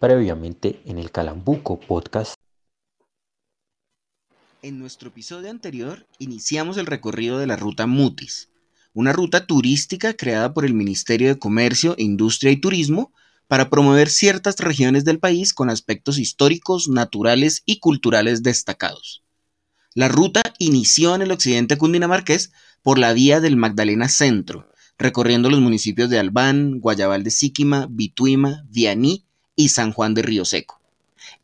previamente en el Calambuco Podcast. En nuestro episodio anterior iniciamos el recorrido de la ruta Mutis, una ruta turística creada por el Ministerio de Comercio, Industria y Turismo para promover ciertas regiones del país con aspectos históricos, naturales y culturales destacados. La ruta inició en el occidente cundinamarqués por la vía del Magdalena Centro, recorriendo los municipios de Albán, Guayabal de Síquima, Bituima, Vianí y San Juan de Río Seco.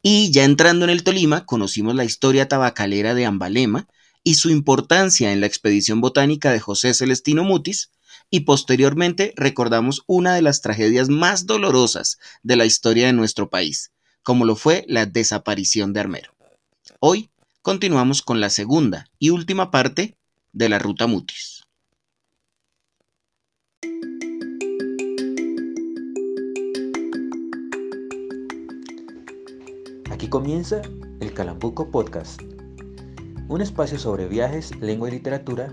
Y ya entrando en el Tolima, conocimos la historia tabacalera de Ambalema y su importancia en la expedición botánica de José Celestino Mutis, y posteriormente recordamos una de las tragedias más dolorosas de la historia de nuestro país, como lo fue la desaparición de Armero. Hoy continuamos con la segunda y última parte de la ruta Mutis. Aquí comienza el Calambuco Podcast, un espacio sobre viajes, lengua y literatura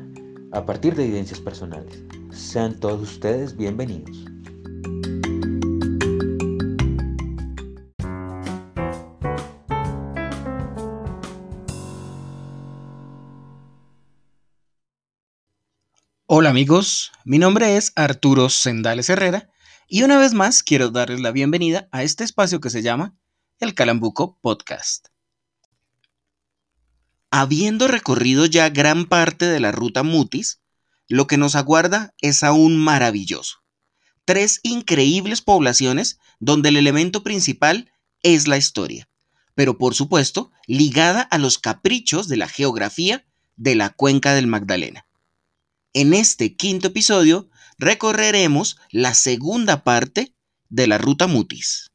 a partir de evidencias personales. Sean todos ustedes bienvenidos. Hola amigos, mi nombre es Arturo Sendales Herrera y una vez más quiero darles la bienvenida a este espacio que se llama el Calambuco Podcast. Habiendo recorrido ya gran parte de la ruta Mutis, lo que nos aguarda es aún maravilloso. Tres increíbles poblaciones donde el elemento principal es la historia, pero por supuesto ligada a los caprichos de la geografía de la cuenca del Magdalena. En este quinto episodio recorreremos la segunda parte de la ruta Mutis.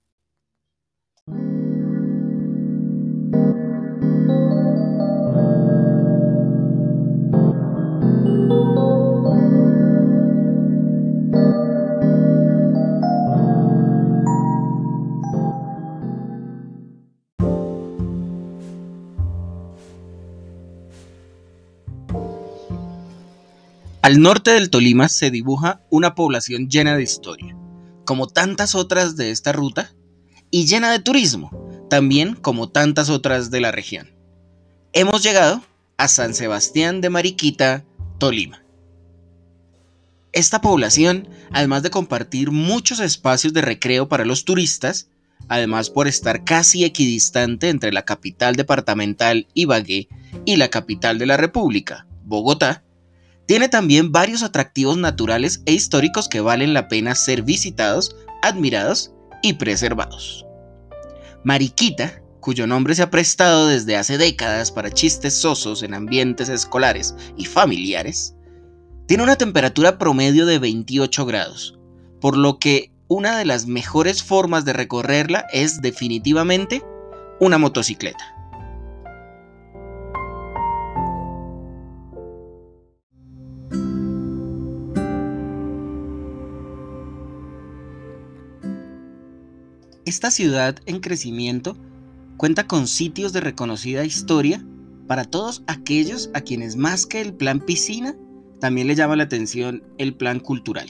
Al norte del Tolima se dibuja una población llena de historia, como tantas otras de esta ruta, y llena de turismo, también como tantas otras de la región. Hemos llegado a San Sebastián de Mariquita, Tolima. Esta población, además de compartir muchos espacios de recreo para los turistas, además por estar casi equidistante entre la capital departamental Ibagué y la capital de la República, Bogotá, tiene también varios atractivos naturales e históricos que valen la pena ser visitados, admirados y preservados. Mariquita, cuyo nombre se ha prestado desde hace décadas para chistes sosos en ambientes escolares y familiares, tiene una temperatura promedio de 28 grados, por lo que una de las mejores formas de recorrerla es definitivamente una motocicleta. Esta ciudad en crecimiento cuenta con sitios de reconocida historia para todos aquellos a quienes más que el plan piscina, también le llama la atención el plan cultural.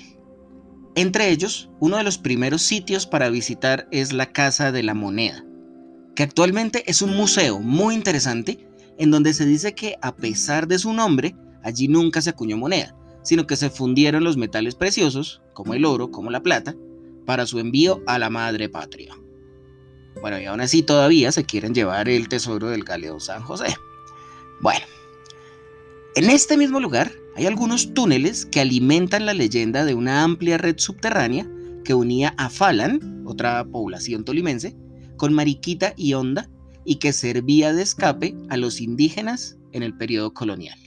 Entre ellos, uno de los primeros sitios para visitar es la Casa de la Moneda, que actualmente es un museo muy interesante en donde se dice que a pesar de su nombre, allí nunca se acuñó moneda, sino que se fundieron los metales preciosos, como el oro, como la plata, para su envío a la madre patria. Bueno, y aún así todavía se quieren llevar el tesoro del galeón San José. Bueno, en este mismo lugar hay algunos túneles que alimentan la leyenda de una amplia red subterránea que unía a Falan, otra población tolimense, con Mariquita y Honda y que servía de escape a los indígenas en el periodo colonial.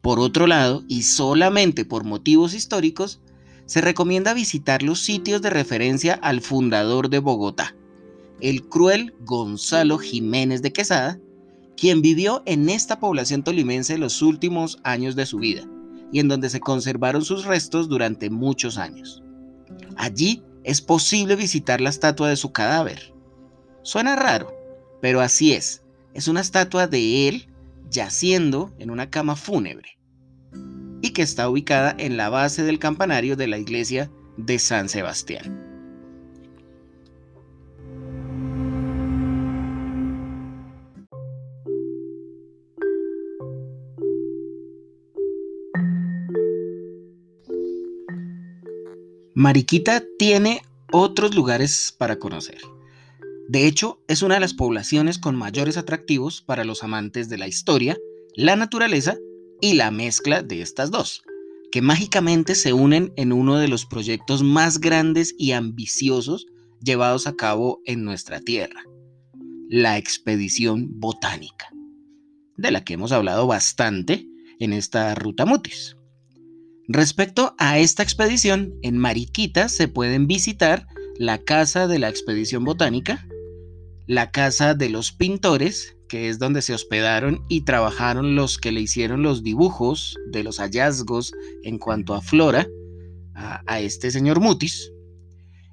Por otro lado, y solamente por motivos históricos, se recomienda visitar los sitios de referencia al fundador de Bogotá, el cruel Gonzalo Jiménez de Quesada, quien vivió en esta población tolimense los últimos años de su vida y en donde se conservaron sus restos durante muchos años. Allí es posible visitar la estatua de su cadáver. Suena raro, pero así es. Es una estatua de él yaciendo en una cama fúnebre que está ubicada en la base del campanario de la iglesia de San Sebastián. Mariquita tiene otros lugares para conocer. De hecho, es una de las poblaciones con mayores atractivos para los amantes de la historia, la naturaleza y la mezcla de estas dos, que mágicamente se unen en uno de los proyectos más grandes y ambiciosos llevados a cabo en nuestra Tierra, la expedición botánica, de la que hemos hablado bastante en esta ruta Mutis. Respecto a esta expedición, en Mariquita se pueden visitar la casa de la expedición botánica, la casa de los pintores, que es donde se hospedaron y trabajaron los que le hicieron los dibujos de los hallazgos en cuanto a flora a, este señor Mutis,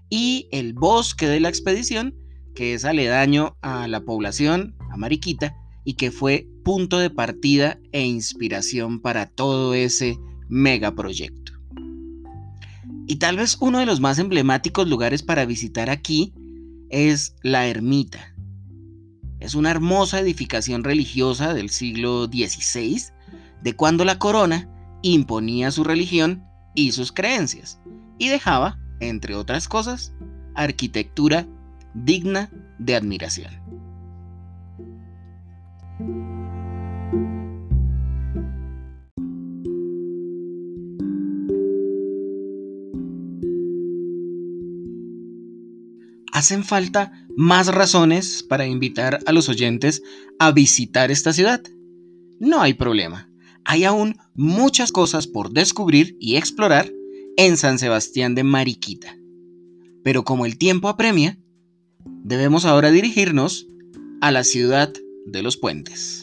y el bosque de la expedición, que es aledaño a la población, a Mariquita, y que fue punto de partida e inspiración para todo ese megaproyecto. Y tal vez uno de los más emblemáticos lugares para visitar aquí es la ermita. Es una hermosa edificación religiosa del siglo XVI, de cuando la corona imponía su religión y sus creencias, y dejaba, entre otras cosas, arquitectura digna de admiración. hacen falta más razones para invitar a los oyentes a visitar esta ciudad. No hay problema. Hay aún muchas cosas por descubrir y explorar en San Sebastián de Mariquita. Pero como el tiempo apremia, debemos ahora dirigirnos a la ciudad de los puentes.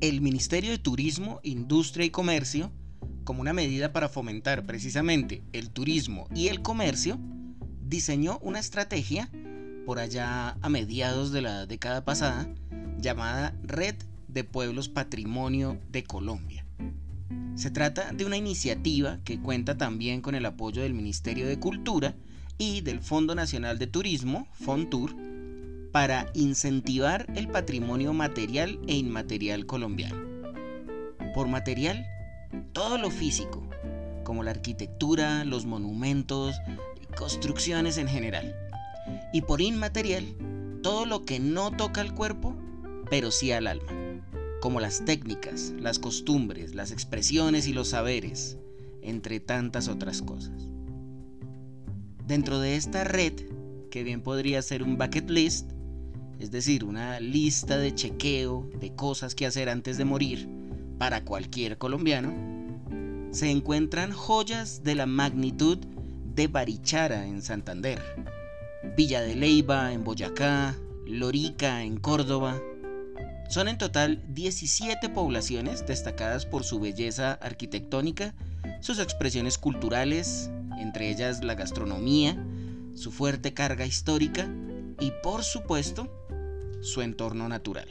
El Ministerio de Turismo, Industria y Comercio, como una medida para fomentar precisamente el turismo y el comercio, diseñó una estrategia por allá a mediados de la década pasada llamada Red de Pueblos Patrimonio de Colombia. Se trata de una iniciativa que cuenta también con el apoyo del Ministerio de Cultura y del Fondo Nacional de Turismo, FONTUR, para incentivar el patrimonio material e inmaterial colombiano. Por material, todo lo físico, como la arquitectura, los monumentos construcciones en general. Y por inmaterial, todo lo que no toca al cuerpo, pero sí al alma, como las técnicas, las costumbres, las expresiones y los saberes, entre tantas otras cosas. Dentro de esta red, que bien podría ser un bucket list, es decir, una lista de chequeo de cosas que hacer antes de morir para cualquier colombiano, se encuentran joyas de la magnitud de Barichara en Santander, Villa de Leiva en Boyacá, Lorica en Córdoba. Son en total 17 poblaciones destacadas por su belleza arquitectónica, sus expresiones culturales, entre ellas la gastronomía, su fuerte carga histórica y por supuesto su entorno natural.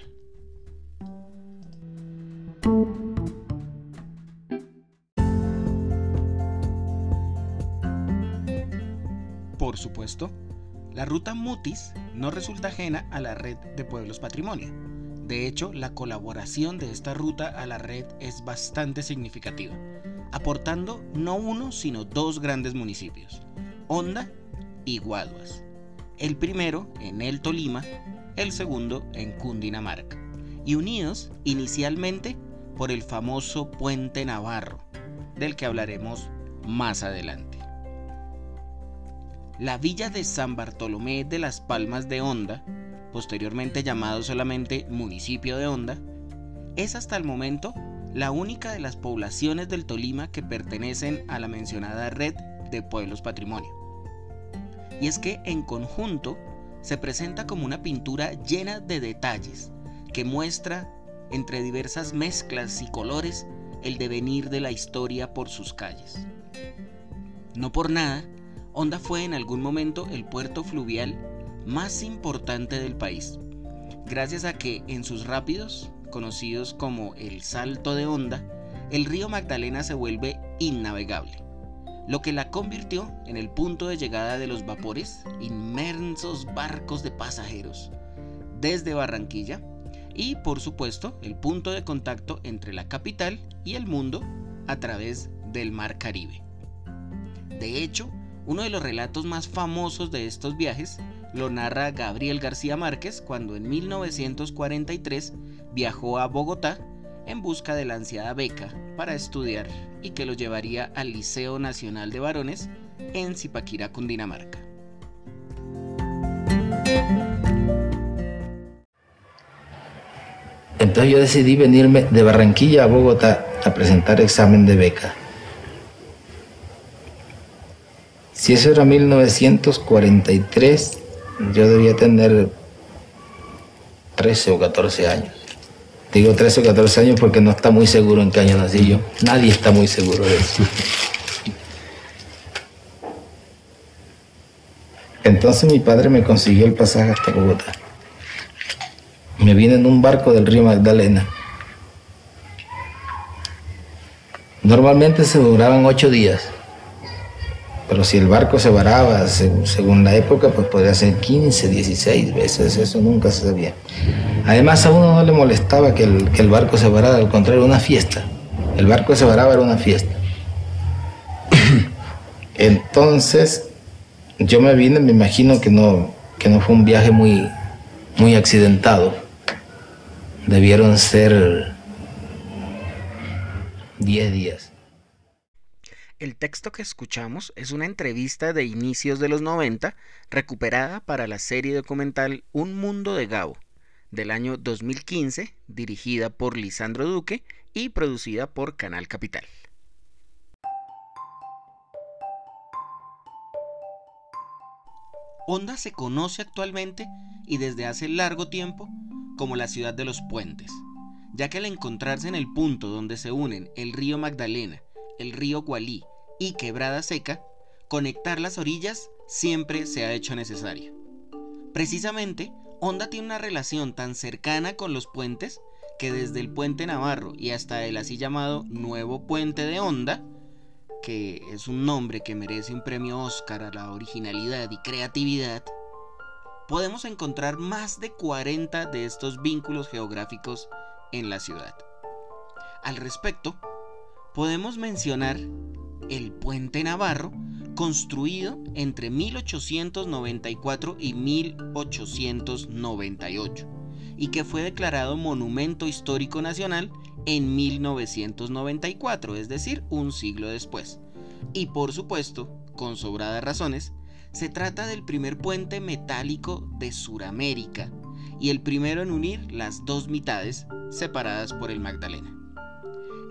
Por supuesto, la ruta Mutis no resulta ajena a la red de pueblos patrimonio. De hecho, la colaboración de esta ruta a la red es bastante significativa, aportando no uno, sino dos grandes municipios, Honda y Guaduas. El primero en El Tolima el segundo en Cundinamarca, y unidos inicialmente por el famoso puente Navarro, del que hablaremos más adelante. La villa de San Bartolomé de las Palmas de Honda, posteriormente llamado solamente municipio de Honda, es hasta el momento la única de las poblaciones del Tolima que pertenecen a la mencionada red de pueblos patrimonio. Y es que en conjunto se presenta como una pintura llena de detalles que muestra, entre diversas mezclas y colores, el devenir de la historia por sus calles. No por nada, Honda fue en algún momento el puerto fluvial más importante del país, gracias a que en sus rápidos, conocidos como el Salto de Honda, el río Magdalena se vuelve innavegable lo que la convirtió en el punto de llegada de los vapores, inmensos barcos de pasajeros, desde Barranquilla, y por supuesto el punto de contacto entre la capital y el mundo a través del Mar Caribe. De hecho, uno de los relatos más famosos de estos viajes lo narra Gabriel García Márquez cuando en 1943 viajó a Bogotá en busca de la ansiada beca para estudiar y que lo llevaría al Liceo Nacional de Varones en Zipaquirá, Cundinamarca. Entonces yo decidí venirme de Barranquilla a Bogotá a presentar examen de beca. Si eso era 1943, yo debía tener 13 o 14 años. Digo 13 o 14 años porque no está muy seguro en qué año nací yo. Nadie está muy seguro de eso. Entonces mi padre me consiguió el pasaje hasta Bogotá. Me vine en un barco del río Magdalena. Normalmente se duraban ocho días. Pero si el barco se varaba, según la época, pues podría ser 15, 16 veces, eso nunca se sabía. Además a uno no le molestaba que el, que el barco se varara, al contrario, era una fiesta. El barco se varaba era una fiesta. Entonces, yo me vine, me imagino que no, que no fue un viaje muy, muy accidentado. Debieron ser 10 días. El texto que escuchamos es una entrevista de inicios de los 90 recuperada para la serie documental Un Mundo de Gabo del año 2015 dirigida por Lisandro Duque y producida por Canal Capital. Honda se conoce actualmente y desde hace largo tiempo como la ciudad de los puentes, ya que al encontrarse en el punto donde se unen el río Magdalena el río Gualí y Quebrada Seca, conectar las orillas siempre se ha hecho necesario. Precisamente, Honda tiene una relación tan cercana con los puentes que desde el puente Navarro y hasta el así llamado Nuevo Puente de Honda, que es un nombre que merece un premio Oscar a la originalidad y creatividad, podemos encontrar más de 40 de estos vínculos geográficos en la ciudad. Al respecto, podemos mencionar el puente Navarro, construido entre 1894 y 1898, y que fue declarado Monumento Histórico Nacional en 1994, es decir, un siglo después. Y por supuesto, con sobradas razones, se trata del primer puente metálico de Suramérica y el primero en unir las dos mitades separadas por el Magdalena.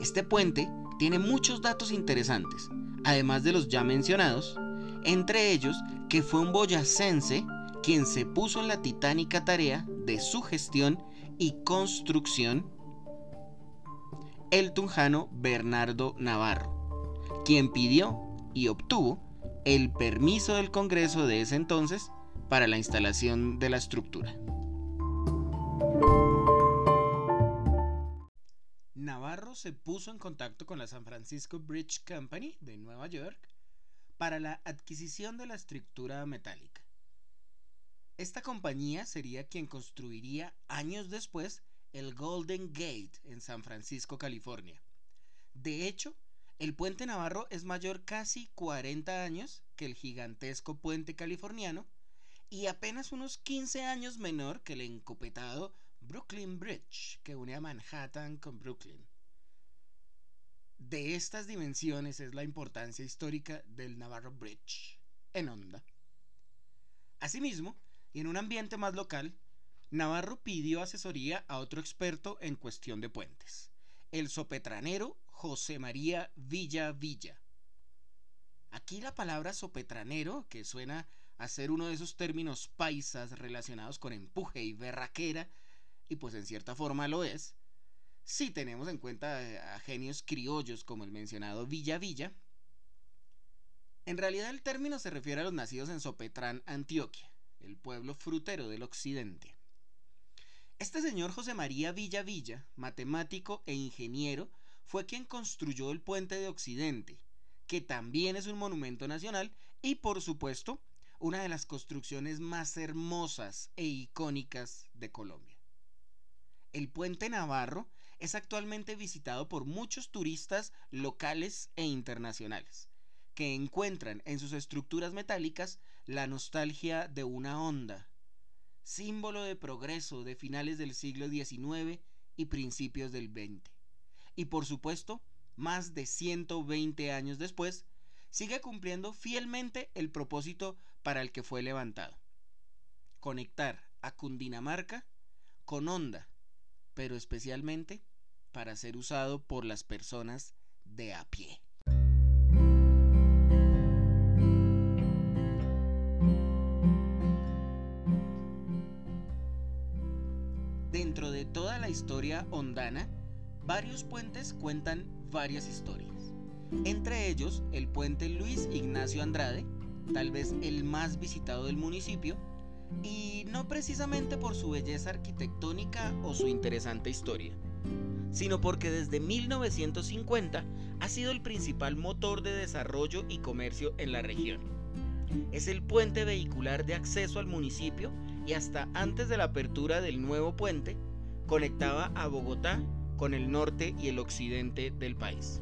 Este puente tiene muchos datos interesantes, además de los ya mencionados, entre ellos que fue un boyacense quien se puso en la titánica tarea de su gestión y construcción el tunjano Bernardo Navarro, quien pidió y obtuvo el permiso del Congreso de ese entonces para la instalación de la estructura. Navarro se puso en contacto con la San Francisco Bridge Company de Nueva York para la adquisición de la estructura metálica. Esta compañía sería quien construiría años después el Golden Gate en San Francisco, California. De hecho, el puente Navarro es mayor casi 40 años que el gigantesco puente californiano y apenas unos 15 años menor que el encopetado Brooklyn Bridge, que une a Manhattan con Brooklyn. De estas dimensiones es la importancia histórica del Navarro Bridge, en onda. Asimismo, y en un ambiente más local, Navarro pidió asesoría a otro experto en cuestión de puentes, el sopetranero José María Villa Villa. Aquí la palabra sopetranero, que suena a ser uno de esos términos paisas relacionados con empuje y berraquera, y pues en cierta forma lo es, si tenemos en cuenta a genios criollos como el mencionado Villa Villa, en realidad el término se refiere a los nacidos en Sopetrán, Antioquia, el pueblo frutero del occidente. Este señor José María Villa Villa, matemático e ingeniero, fue quien construyó el puente de Occidente, que también es un monumento nacional y por supuesto una de las construcciones más hermosas e icónicas de Colombia. El puente Navarro es actualmente visitado por muchos turistas locales e internacionales, que encuentran en sus estructuras metálicas la nostalgia de una onda, símbolo de progreso de finales del siglo XIX y principios del XX. Y por supuesto, más de 120 años después, sigue cumpliendo fielmente el propósito para el que fue levantado. Conectar a Cundinamarca con onda, pero especialmente para ser usado por las personas de a pie. Dentro de toda la historia ondana, varios puentes cuentan varias historias. Entre ellos, el puente Luis Ignacio Andrade, tal vez el más visitado del municipio, y no precisamente por su belleza arquitectónica o su interesante historia, sino porque desde 1950 ha sido el principal motor de desarrollo y comercio en la región. Es el puente vehicular de acceso al municipio y hasta antes de la apertura del nuevo puente conectaba a Bogotá con el norte y el occidente del país.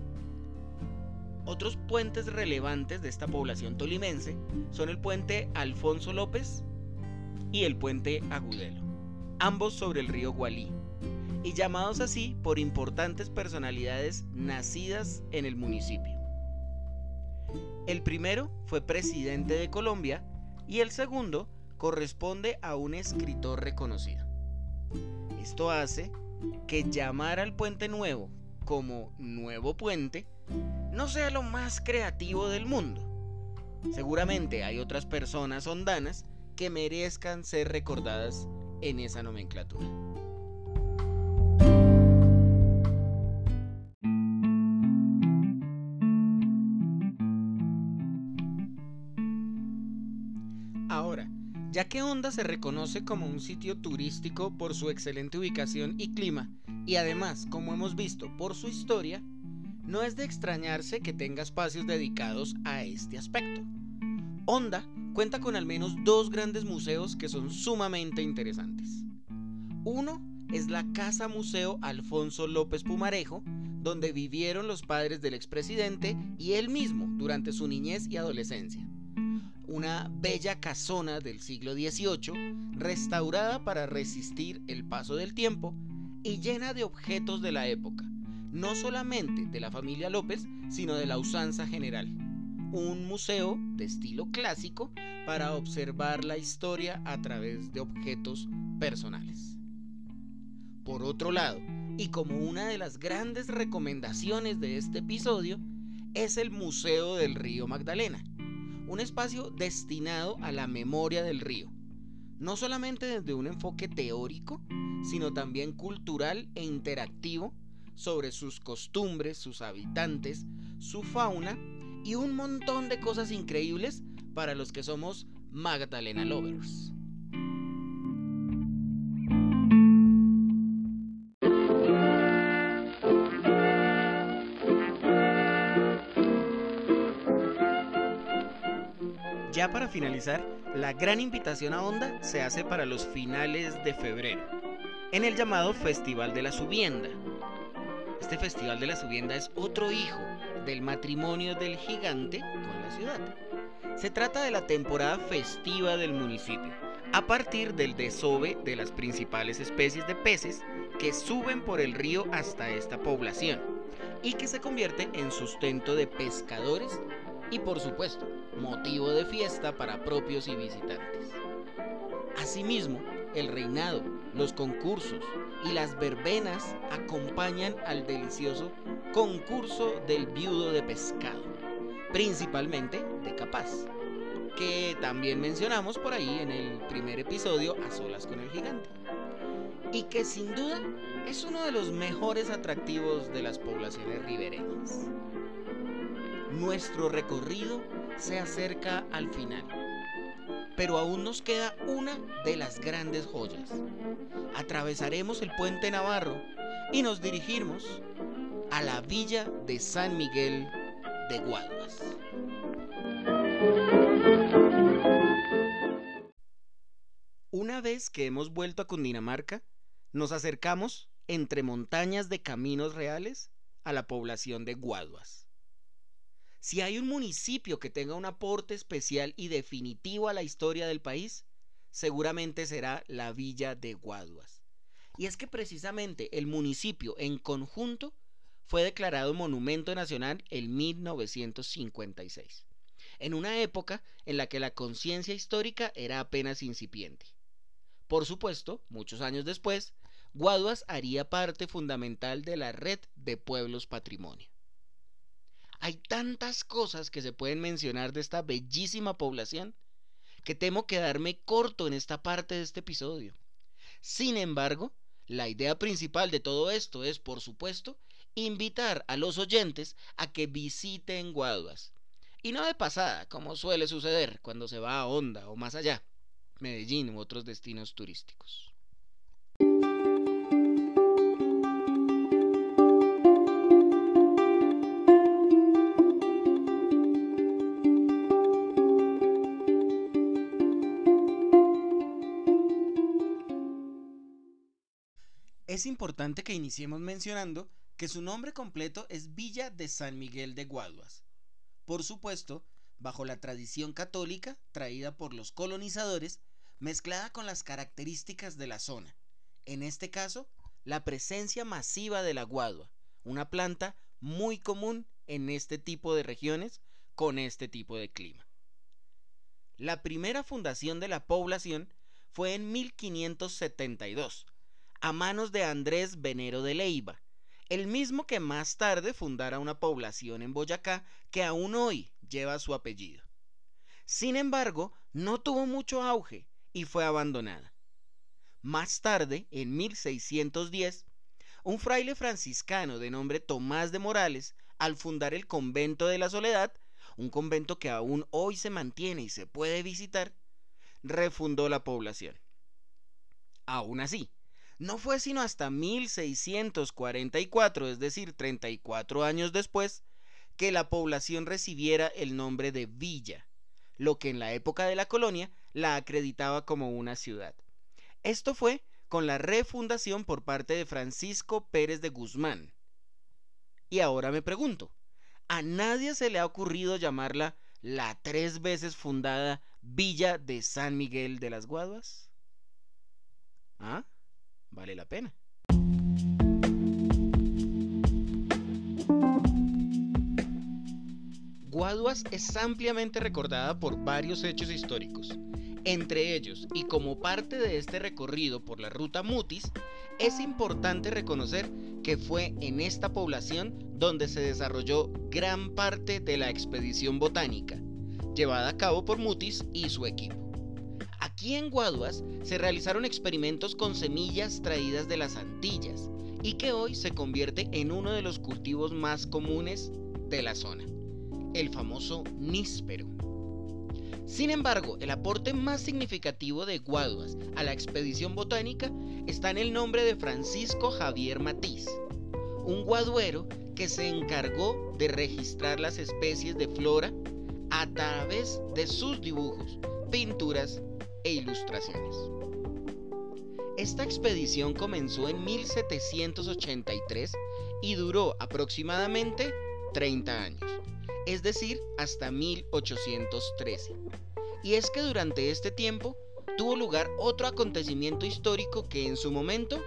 Otros puentes relevantes de esta población tolimense son el puente Alfonso López y el puente Agudelo, ambos sobre el río Gualí, y llamados así por importantes personalidades nacidas en el municipio. El primero fue presidente de Colombia y el segundo corresponde a un escritor reconocido. Esto hace que llamar al puente nuevo como nuevo puente no sea lo más creativo del mundo. Seguramente hay otras personas ondanas que merezcan ser recordadas en esa nomenclatura. Ahora, ya que Honda se reconoce como un sitio turístico por su excelente ubicación y clima, y además, como hemos visto, por su historia, no es de extrañarse que tenga espacios dedicados a este aspecto. Honda cuenta con al menos dos grandes museos que son sumamente interesantes. Uno es la Casa Museo Alfonso López Pumarejo, donde vivieron los padres del expresidente y él mismo durante su niñez y adolescencia. Una bella casona del siglo XVIII, restaurada para resistir el paso del tiempo y llena de objetos de la época, no solamente de la familia López, sino de la usanza general. Un museo de estilo clásico para observar la historia a través de objetos personales. Por otro lado, y como una de las grandes recomendaciones de este episodio, es el Museo del Río Magdalena, un espacio destinado a la memoria del río, no solamente desde un enfoque teórico, sino también cultural e interactivo sobre sus costumbres, sus habitantes, su fauna y un montón de cosas increíbles para los que somos Magdalena Lovers. Ya para finalizar, la gran invitación a Onda se hace para los finales de febrero, en el llamado Festival de la Subienda. Este Festival de la Subienda es otro hijo del matrimonio del gigante con la ciudad. Se trata de la temporada festiva del municipio, a partir del desove de las principales especies de peces que suben por el río hasta esta población y que se convierte en sustento de pescadores y por supuesto motivo de fiesta para propios y visitantes. Asimismo, el reinado, los concursos y las verbenas acompañan al delicioso concurso del viudo de pescado, principalmente de Capaz, que también mencionamos por ahí en el primer episodio A Solas con el Gigante, y que sin duda es uno de los mejores atractivos de las poblaciones ribereñas. Nuestro recorrido se acerca al final pero aún nos queda una de las grandes joyas. Atravesaremos el puente Navarro y nos dirigimos a la villa de San Miguel de Guaduas. Una vez que hemos vuelto a Cundinamarca, nos acercamos entre montañas de caminos reales a la población de Guaduas. Si hay un municipio que tenga un aporte especial y definitivo a la historia del país, seguramente será la villa de Guaduas. Y es que precisamente el municipio en conjunto fue declarado Monumento Nacional en 1956, en una época en la que la conciencia histórica era apenas incipiente. Por supuesto, muchos años después, Guaduas haría parte fundamental de la red de pueblos patrimonio. Hay tantas cosas que se pueden mencionar de esta bellísima población que temo quedarme corto en esta parte de este episodio. Sin embargo, la idea principal de todo esto es, por supuesto, invitar a los oyentes a que visiten Guaduas. Y no de pasada, como suele suceder cuando se va a Honda o más allá, Medellín u otros destinos turísticos. Es importante que iniciemos mencionando que su nombre completo es Villa de San Miguel de Guaduas. Por supuesto, bajo la tradición católica traída por los colonizadores, mezclada con las características de la zona. En este caso, la presencia masiva de la guadua, una planta muy común en este tipo de regiones con este tipo de clima. La primera fundación de la población fue en 1572, a manos de Andrés Venero de Leiva, el mismo que más tarde fundara una población en Boyacá que aún hoy lleva su apellido. Sin embargo, no tuvo mucho auge y fue abandonada. Más tarde, en 1610, un fraile franciscano de nombre Tomás de Morales, al fundar el convento de la Soledad, un convento que aún hoy se mantiene y se puede visitar, refundó la población. Aún así, no fue sino hasta 1644, es decir, 34 años después, que la población recibiera el nombre de villa, lo que en la época de la colonia la acreditaba como una ciudad. Esto fue con la refundación por parte de Francisco Pérez de Guzmán. Y ahora me pregunto, ¿a nadie se le ha ocurrido llamarla la tres veces fundada Villa de San Miguel de las Guaduas? ¿Ah? Vale la pena. Guaduas es ampliamente recordada por varios hechos históricos. Entre ellos, y como parte de este recorrido por la ruta Mutis, es importante reconocer que fue en esta población donde se desarrolló gran parte de la expedición botánica, llevada a cabo por Mutis y su equipo. Aquí en Guaduas se realizaron experimentos con semillas traídas de las Antillas y que hoy se convierte en uno de los cultivos más comunes de la zona, el famoso níspero. Sin embargo, el aporte más significativo de Guaduas a la expedición botánica está en el nombre de Francisco Javier Matiz, un guaduero que se encargó de registrar las especies de flora a través de sus dibujos, pinturas e ilustraciones. Esta expedición comenzó en 1783 y duró aproximadamente 30 años, es decir, hasta 1813. Y es que durante este tiempo tuvo lugar otro acontecimiento histórico que en su momento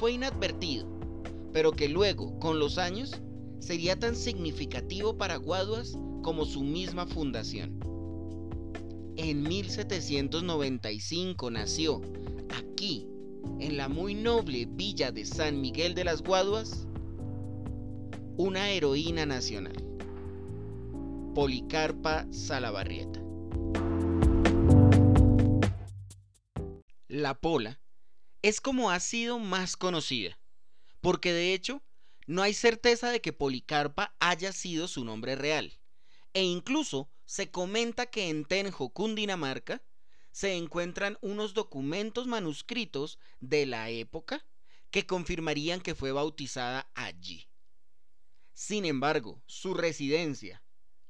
fue inadvertido, pero que luego, con los años, sería tan significativo para Guaduas como su misma fundación. En 1795 nació, aquí, en la muy noble villa de San Miguel de las Guaduas, una heroína nacional, Policarpa Salabarrieta. La Pola es como ha sido más conocida, porque de hecho no hay certeza de que Policarpa haya sido su nombre real, e incluso se comenta que en Tenjo, Cundinamarca, se encuentran unos documentos manuscritos de la época que confirmarían que fue bautizada allí. Sin embargo, su residencia,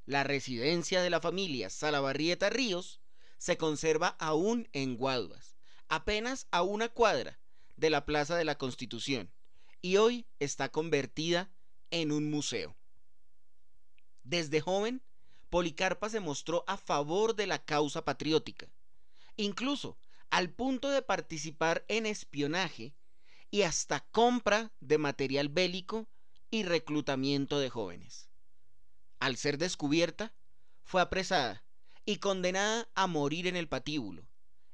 la residencia de la familia Salabarrieta Ríos, se conserva aún en Guaduas, apenas a una cuadra de la Plaza de la Constitución, y hoy está convertida en un museo. Desde joven, Policarpa se mostró a favor de la causa patriótica, incluso al punto de participar en espionaje y hasta compra de material bélico y reclutamiento de jóvenes. Al ser descubierta, fue apresada y condenada a morir en el patíbulo,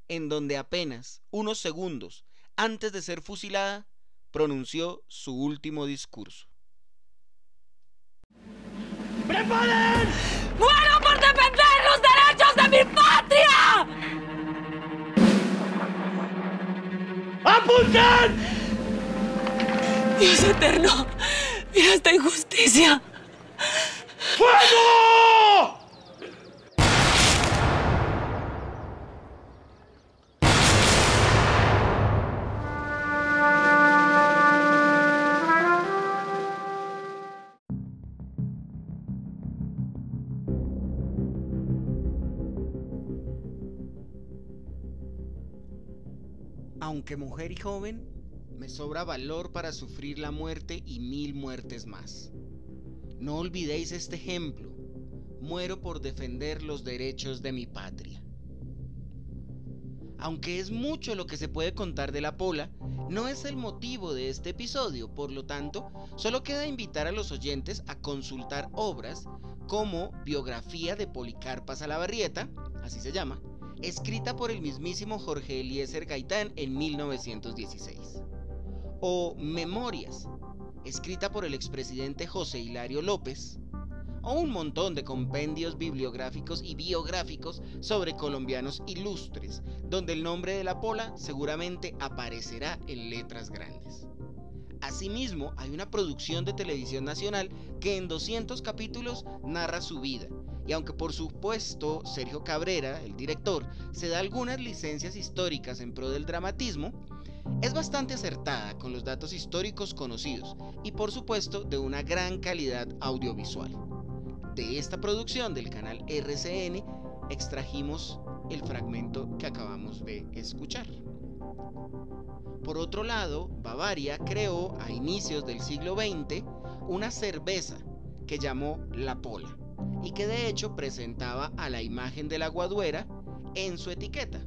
en donde apenas unos segundos antes de ser fusilada pronunció su último discurso. ¡Preparen! ¡Muero por defender los derechos de mi patria! ¡Apunten! Dios eterno, mira esta injusticia. ¡Fuego! Aunque mujer y joven, me sobra valor para sufrir la muerte y mil muertes más. No olvidéis este ejemplo. Muero por defender los derechos de mi patria. Aunque es mucho lo que se puede contar de la pola, no es el motivo de este episodio, por lo tanto, solo queda invitar a los oyentes a consultar obras como Biografía de Policarpa Salabarrieta, así se llama, escrita por el mismísimo Jorge Eliezer Gaitán en 1916, o Memorias, escrita por el expresidente José Hilario López, o un montón de compendios bibliográficos y biográficos sobre colombianos ilustres, donde el nombre de la pola seguramente aparecerá en letras grandes. Asimismo, hay una producción de televisión nacional que en 200 capítulos narra su vida, y aunque por supuesto Sergio Cabrera, el director, se da algunas licencias históricas en pro del dramatismo, es bastante acertada con los datos históricos conocidos y por supuesto de una gran calidad audiovisual. De esta producción del canal RCN extrajimos el fragmento que acabamos de escuchar. Por otro lado, Bavaria creó a inicios del siglo XX una cerveza que llamó La Pola y que de hecho presentaba a la imagen de la aguaduera en su etiqueta.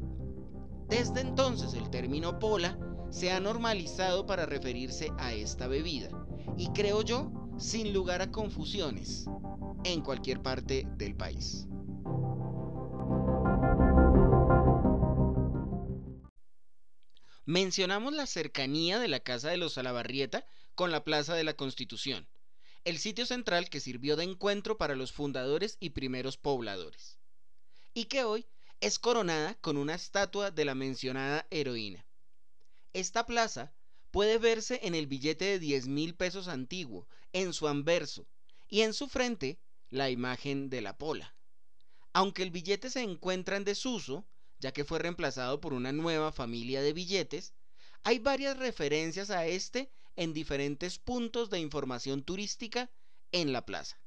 Desde entonces el término pola se ha normalizado para referirse a esta bebida y creo yo, sin lugar a confusiones, en cualquier parte del país. Mencionamos la cercanía de la Casa de los Salabarrieta con la Plaza de la Constitución, el sitio central que sirvió de encuentro para los fundadores y primeros pobladores, y que hoy es coronada con una estatua de la mencionada heroína. Esta plaza puede verse en el billete de 10 mil pesos antiguo, en su anverso, y en su frente la imagen de la pola. Aunque el billete se encuentra en desuso, ya que fue reemplazado por una nueva familia de billetes, hay varias referencias a este en diferentes puntos de información turística en la plaza.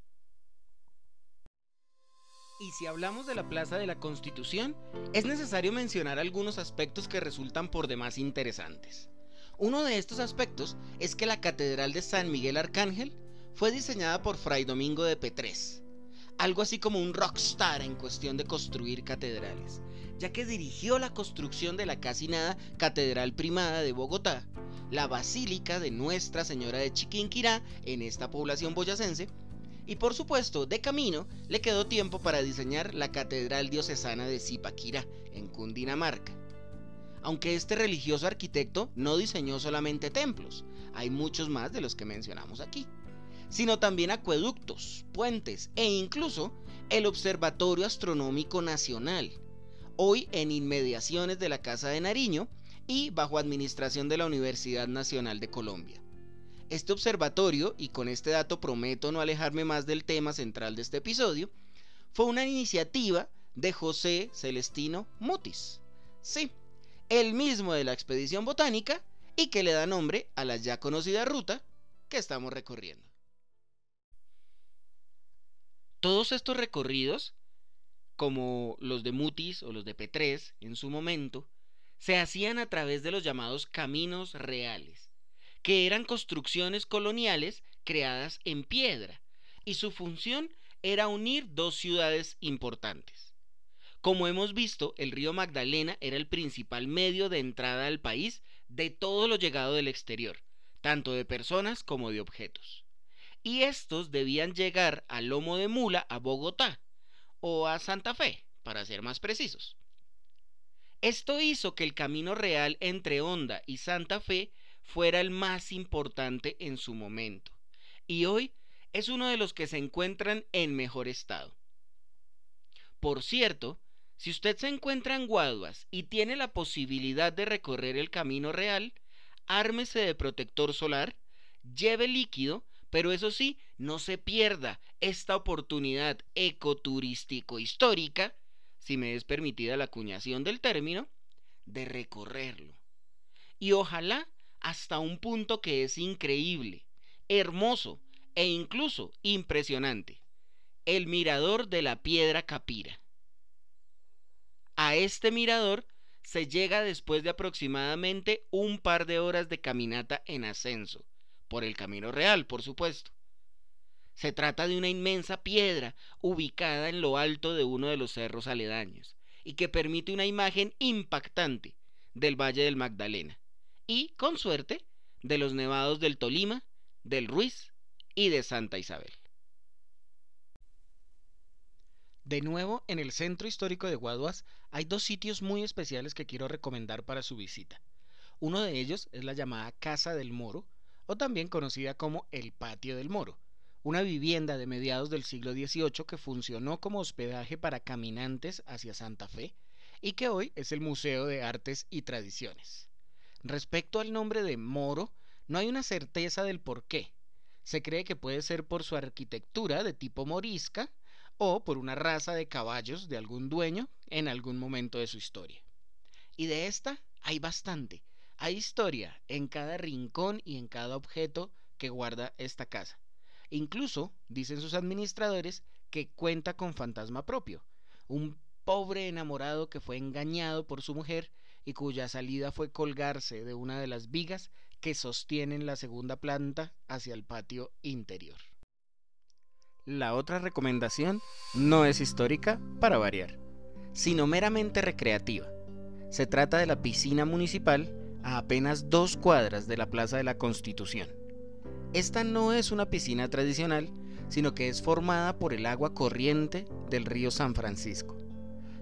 Y si hablamos de la Plaza de la Constitución, es necesario mencionar algunos aspectos que resultan por demás interesantes. Uno de estos aspectos es que la Catedral de San Miguel Arcángel fue diseñada por Fray Domingo de Petrés, algo así como un rockstar en cuestión de construir catedrales, ya que dirigió la construcción de la casi nada Catedral Primada de Bogotá, la Basílica de Nuestra Señora de Chiquinquirá en esta población boyacense, y por supuesto, de camino, le quedó tiempo para diseñar la Catedral Diocesana de Zipaquirá, en Cundinamarca. Aunque este religioso arquitecto no diseñó solamente templos, hay muchos más de los que mencionamos aquí, sino también acueductos, puentes e incluso el Observatorio Astronómico Nacional, hoy en inmediaciones de la Casa de Nariño y bajo administración de la Universidad Nacional de Colombia. Este observatorio, y con este dato prometo no alejarme más del tema central de este episodio, fue una iniciativa de José Celestino Mutis. Sí, el mismo de la expedición botánica y que le da nombre a la ya conocida ruta que estamos recorriendo. Todos estos recorridos, como los de Mutis o los de P3 en su momento, se hacían a través de los llamados caminos reales, que eran construcciones coloniales creadas en piedra, y su función era unir dos ciudades importantes. Como hemos visto, el río Magdalena era el principal medio de entrada al país de todo lo llegado del exterior, tanto de personas como de objetos. Y estos debían llegar a lomo de mula a Bogotá o a Santa Fe, para ser más precisos. Esto hizo que el camino real entre Honda y Santa Fe fuera el más importante en su momento, y hoy es uno de los que se encuentran en mejor estado. Por cierto, si usted se encuentra en Guaduas y tiene la posibilidad de recorrer el camino real, ármese de protector solar, lleve líquido, pero eso sí, no se pierda esta oportunidad ecoturístico histórica si me es permitida la acuñación del término, de recorrerlo. Y ojalá hasta un punto que es increíble, hermoso e incluso impresionante, el mirador de la piedra Capira. A este mirador se llega después de aproximadamente un par de horas de caminata en ascenso, por el camino real, por supuesto. Se trata de una inmensa piedra ubicada en lo alto de uno de los cerros aledaños y que permite una imagen impactante del Valle del Magdalena y, con suerte, de los nevados del Tolima, del Ruiz y de Santa Isabel. De nuevo, en el centro histórico de Guaduas hay dos sitios muy especiales que quiero recomendar para su visita. Uno de ellos es la llamada Casa del Moro, o también conocida como el Patio del Moro, una vivienda de mediados del siglo XVIII que funcionó como hospedaje para caminantes hacia Santa Fe y que hoy es el Museo de Artes y Tradiciones. Respecto al nombre de Moro, no hay una certeza del por qué. Se cree que puede ser por su arquitectura de tipo morisca o por una raza de caballos de algún dueño en algún momento de su historia. Y de esta hay bastante. Hay historia en cada rincón y en cada objeto que guarda esta casa. Incluso, dicen sus administradores, que cuenta con fantasma propio, un pobre enamorado que fue engañado por su mujer y cuya salida fue colgarse de una de las vigas que sostienen la segunda planta hacia el patio interior. La otra recomendación no es histórica, para variar, sino meramente recreativa. Se trata de la piscina municipal a apenas dos cuadras de la Plaza de la Constitución. Esta no es una piscina tradicional, sino que es formada por el agua corriente del río San Francisco,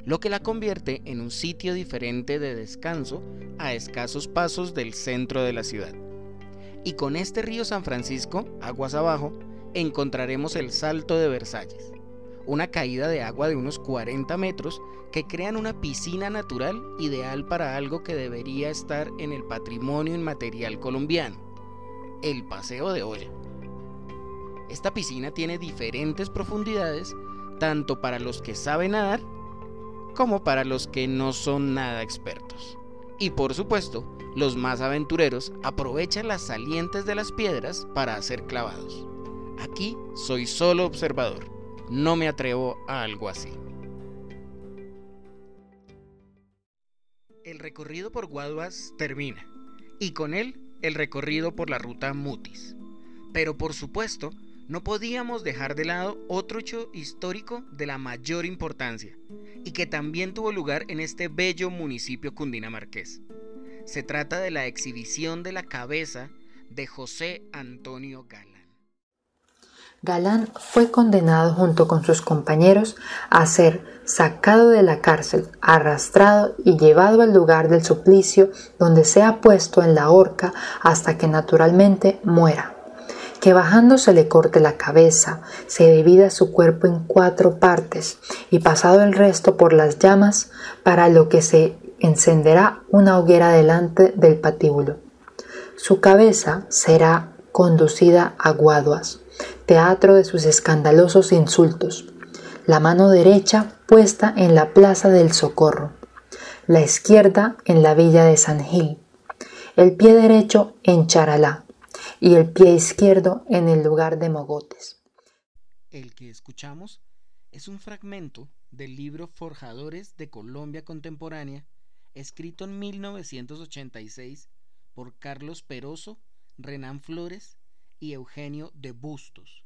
lo que la convierte en un sitio diferente de descanso a escasos pasos del centro de la ciudad. Y con este río San Francisco, aguas abajo, encontraremos el Salto de Versalles, una caída de agua de unos 40 metros que crean una piscina natural ideal para algo que debería estar en el patrimonio inmaterial colombiano el paseo de olla. Esta piscina tiene diferentes profundidades, tanto para los que saben nadar como para los que no son nada expertos. Y por supuesto, los más aventureros aprovechan las salientes de las piedras para hacer clavados. Aquí soy solo observador, no me atrevo a algo así. El recorrido por Guaduas termina, y con él el recorrido por la ruta Mutis. Pero por supuesto, no podíamos dejar de lado otro hecho histórico de la mayor importancia y que también tuvo lugar en este bello municipio cundinamarqués. Se trata de la exhibición de la cabeza de José Antonio Galán. Galán fue condenado junto con sus compañeros a ser sacado de la cárcel, arrastrado y llevado al lugar del suplicio donde sea puesto en la horca hasta que naturalmente muera. Que bajando se le corte la cabeza, se divida su cuerpo en cuatro partes y pasado el resto por las llamas, para lo que se encenderá una hoguera delante del patíbulo. Su cabeza será conducida a Guaduas, teatro de sus escandalosos insultos. La mano derecha puesta en la Plaza del Socorro, la izquierda en la Villa de San Gil, el pie derecho en Charalá. Y el pie izquierdo en el lugar de Mogotes. El que escuchamos es un fragmento del libro Forjadores de Colombia Contemporánea, escrito en 1986 por Carlos Peroso Renan Flores y Eugenio de Bustos,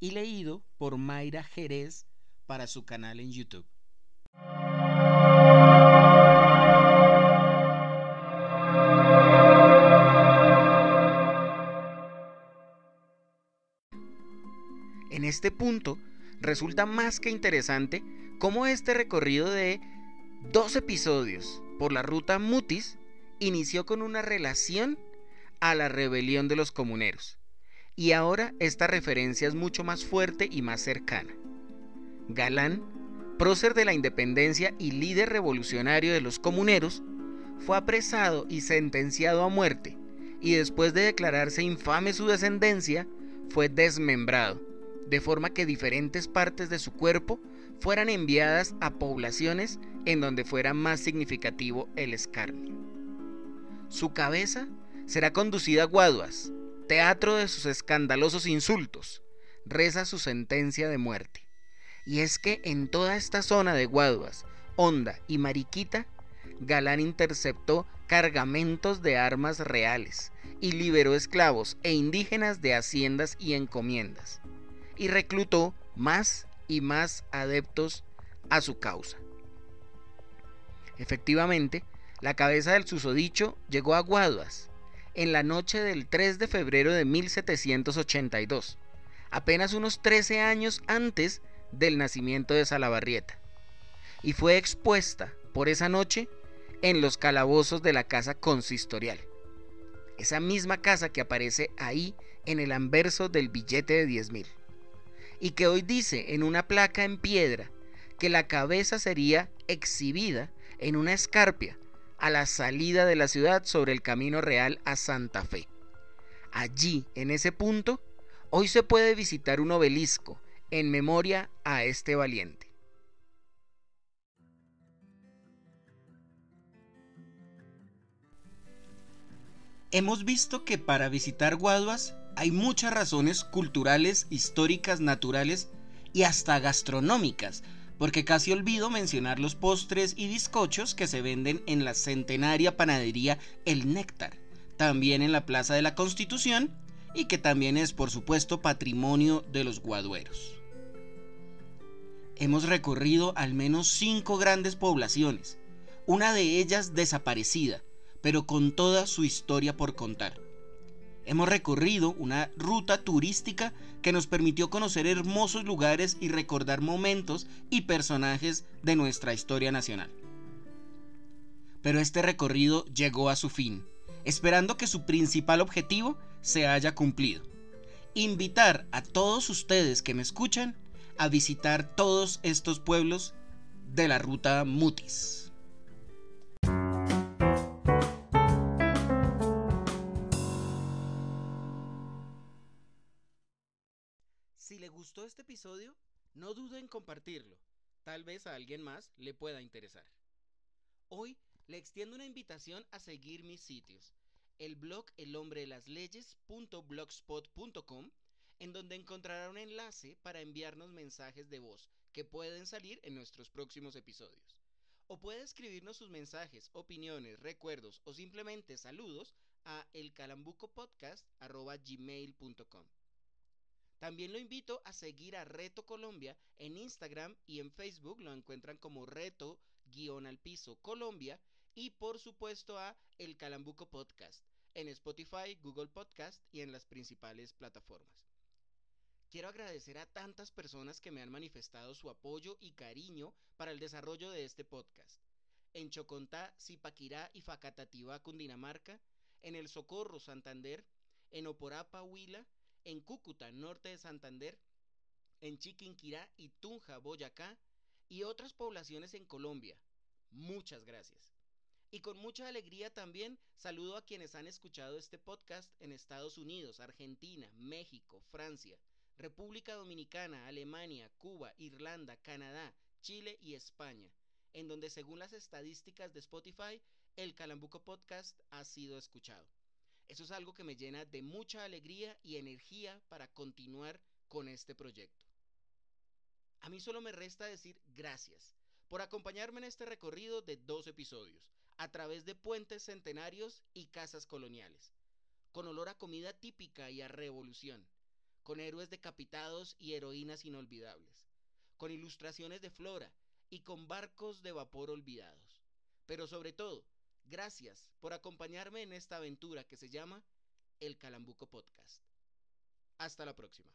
y leído por Mayra Jerez para su canal en YouTube. En este punto, resulta más que interesante cómo este recorrido de dos episodios por la ruta Mutis inició con una relación a la rebelión de los comuneros. Y ahora esta referencia es mucho más fuerte y más cercana. Galán, prócer de la independencia y líder revolucionario de los comuneros, fue apresado y sentenciado a muerte, y después de declararse infame su descendencia, fue desmembrado, de forma que diferentes partes de su cuerpo fueran enviadas a poblaciones en donde fuera más significativo el escarnio. Su cabeza será conducida a Guaduas, teatro de sus escandalosos insultos, reza su sentencia de muerte. Y es que en toda esta zona de Guaduas, Honda y Mariquita, Galán interceptó cargamentos de armas reales y liberó esclavos e indígenas de haciendas y encomiendas, y reclutó más y más adeptos a su causa. Efectivamente, la cabeza del susodicho llegó a Guaduas en la noche del 3 de febrero de 1782, apenas unos 13 años antes del nacimiento de Salabarrieta, y fue expuesta por esa noche en los calabozos de la casa consistorial. Esa misma casa que aparece ahí en el anverso del billete de 10 mil. Y que hoy dice en una placa en piedra que la cabeza sería exhibida en una escarpia a la salida de la ciudad sobre el camino real a Santa Fe. Allí, en ese punto, hoy se puede visitar un obelisco en memoria a este valiente. Hemos visto que para visitar Guaduas hay muchas razones culturales, históricas, naturales y hasta gastronómicas, porque casi olvido mencionar los postres y bizcochos que se venden en la centenaria panadería El Néctar, también en la Plaza de la Constitución y que también es por supuesto patrimonio de los guadueros. Hemos recorrido al menos cinco grandes poblaciones, una de ellas desaparecida, pero con toda su historia por contar. Hemos recorrido una ruta turística que nos permitió conocer hermosos lugares y recordar momentos y personajes de nuestra historia nacional. Pero este recorrido llegó a su fin, esperando que su principal objetivo se haya cumplido. Invitar a todos ustedes que me escuchan a visitar todos estos pueblos de la ruta Mutis. Gustó este episodio, no dude en compartirlo. Tal vez a alguien más le pueda interesar. Hoy le extiendo una invitación a seguir mis sitios. El blog El Hombre de las Leyes.blogspot.com, en donde encontrará un enlace para enviarnos mensajes de voz que pueden salir en nuestros próximos episodios. O puede escribirnos sus mensajes, opiniones, recuerdos o simplemente saludos a elcalambucopodcast.gmail.com. También lo invito a seguir a Reto Colombia en Instagram y en Facebook lo encuentran como Reto guion al piso Colombia y por supuesto a El Calambuco Podcast en Spotify, Google Podcast y en las principales plataformas. Quiero agradecer a tantas personas que me han manifestado su apoyo y cariño para el desarrollo de este podcast. En Chocontá, Zipaquirá y Facatativá, Cundinamarca, en El Socorro, Santander, en Oporapa, Huila, en Cúcuta, norte de Santander, en Chiquinquirá y Tunja, Boyacá, y otras poblaciones en Colombia. Muchas gracias. Y con mucha alegría también saludo a quienes han escuchado este podcast en Estados Unidos, Argentina, México, Francia, República Dominicana, Alemania, Cuba, Irlanda, Canadá, Chile y España, en donde según las estadísticas de Spotify, el Calambuco Podcast ha sido escuchado. Eso es algo que me llena de mucha alegría y energía para continuar con este proyecto. A mí solo me resta decir gracias por acompañarme en este recorrido de dos episodios, a través de puentes centenarios y casas coloniales. con olor a comida típica y a revolución, con héroes decapitados y heroínas inolvidables, con ilustraciones de flora y con barcos de vapor olvidados. Pero sobre todo, gracias por acompañarme en esta aventura que se llama El Calambuco Podcast. Hasta la próxima.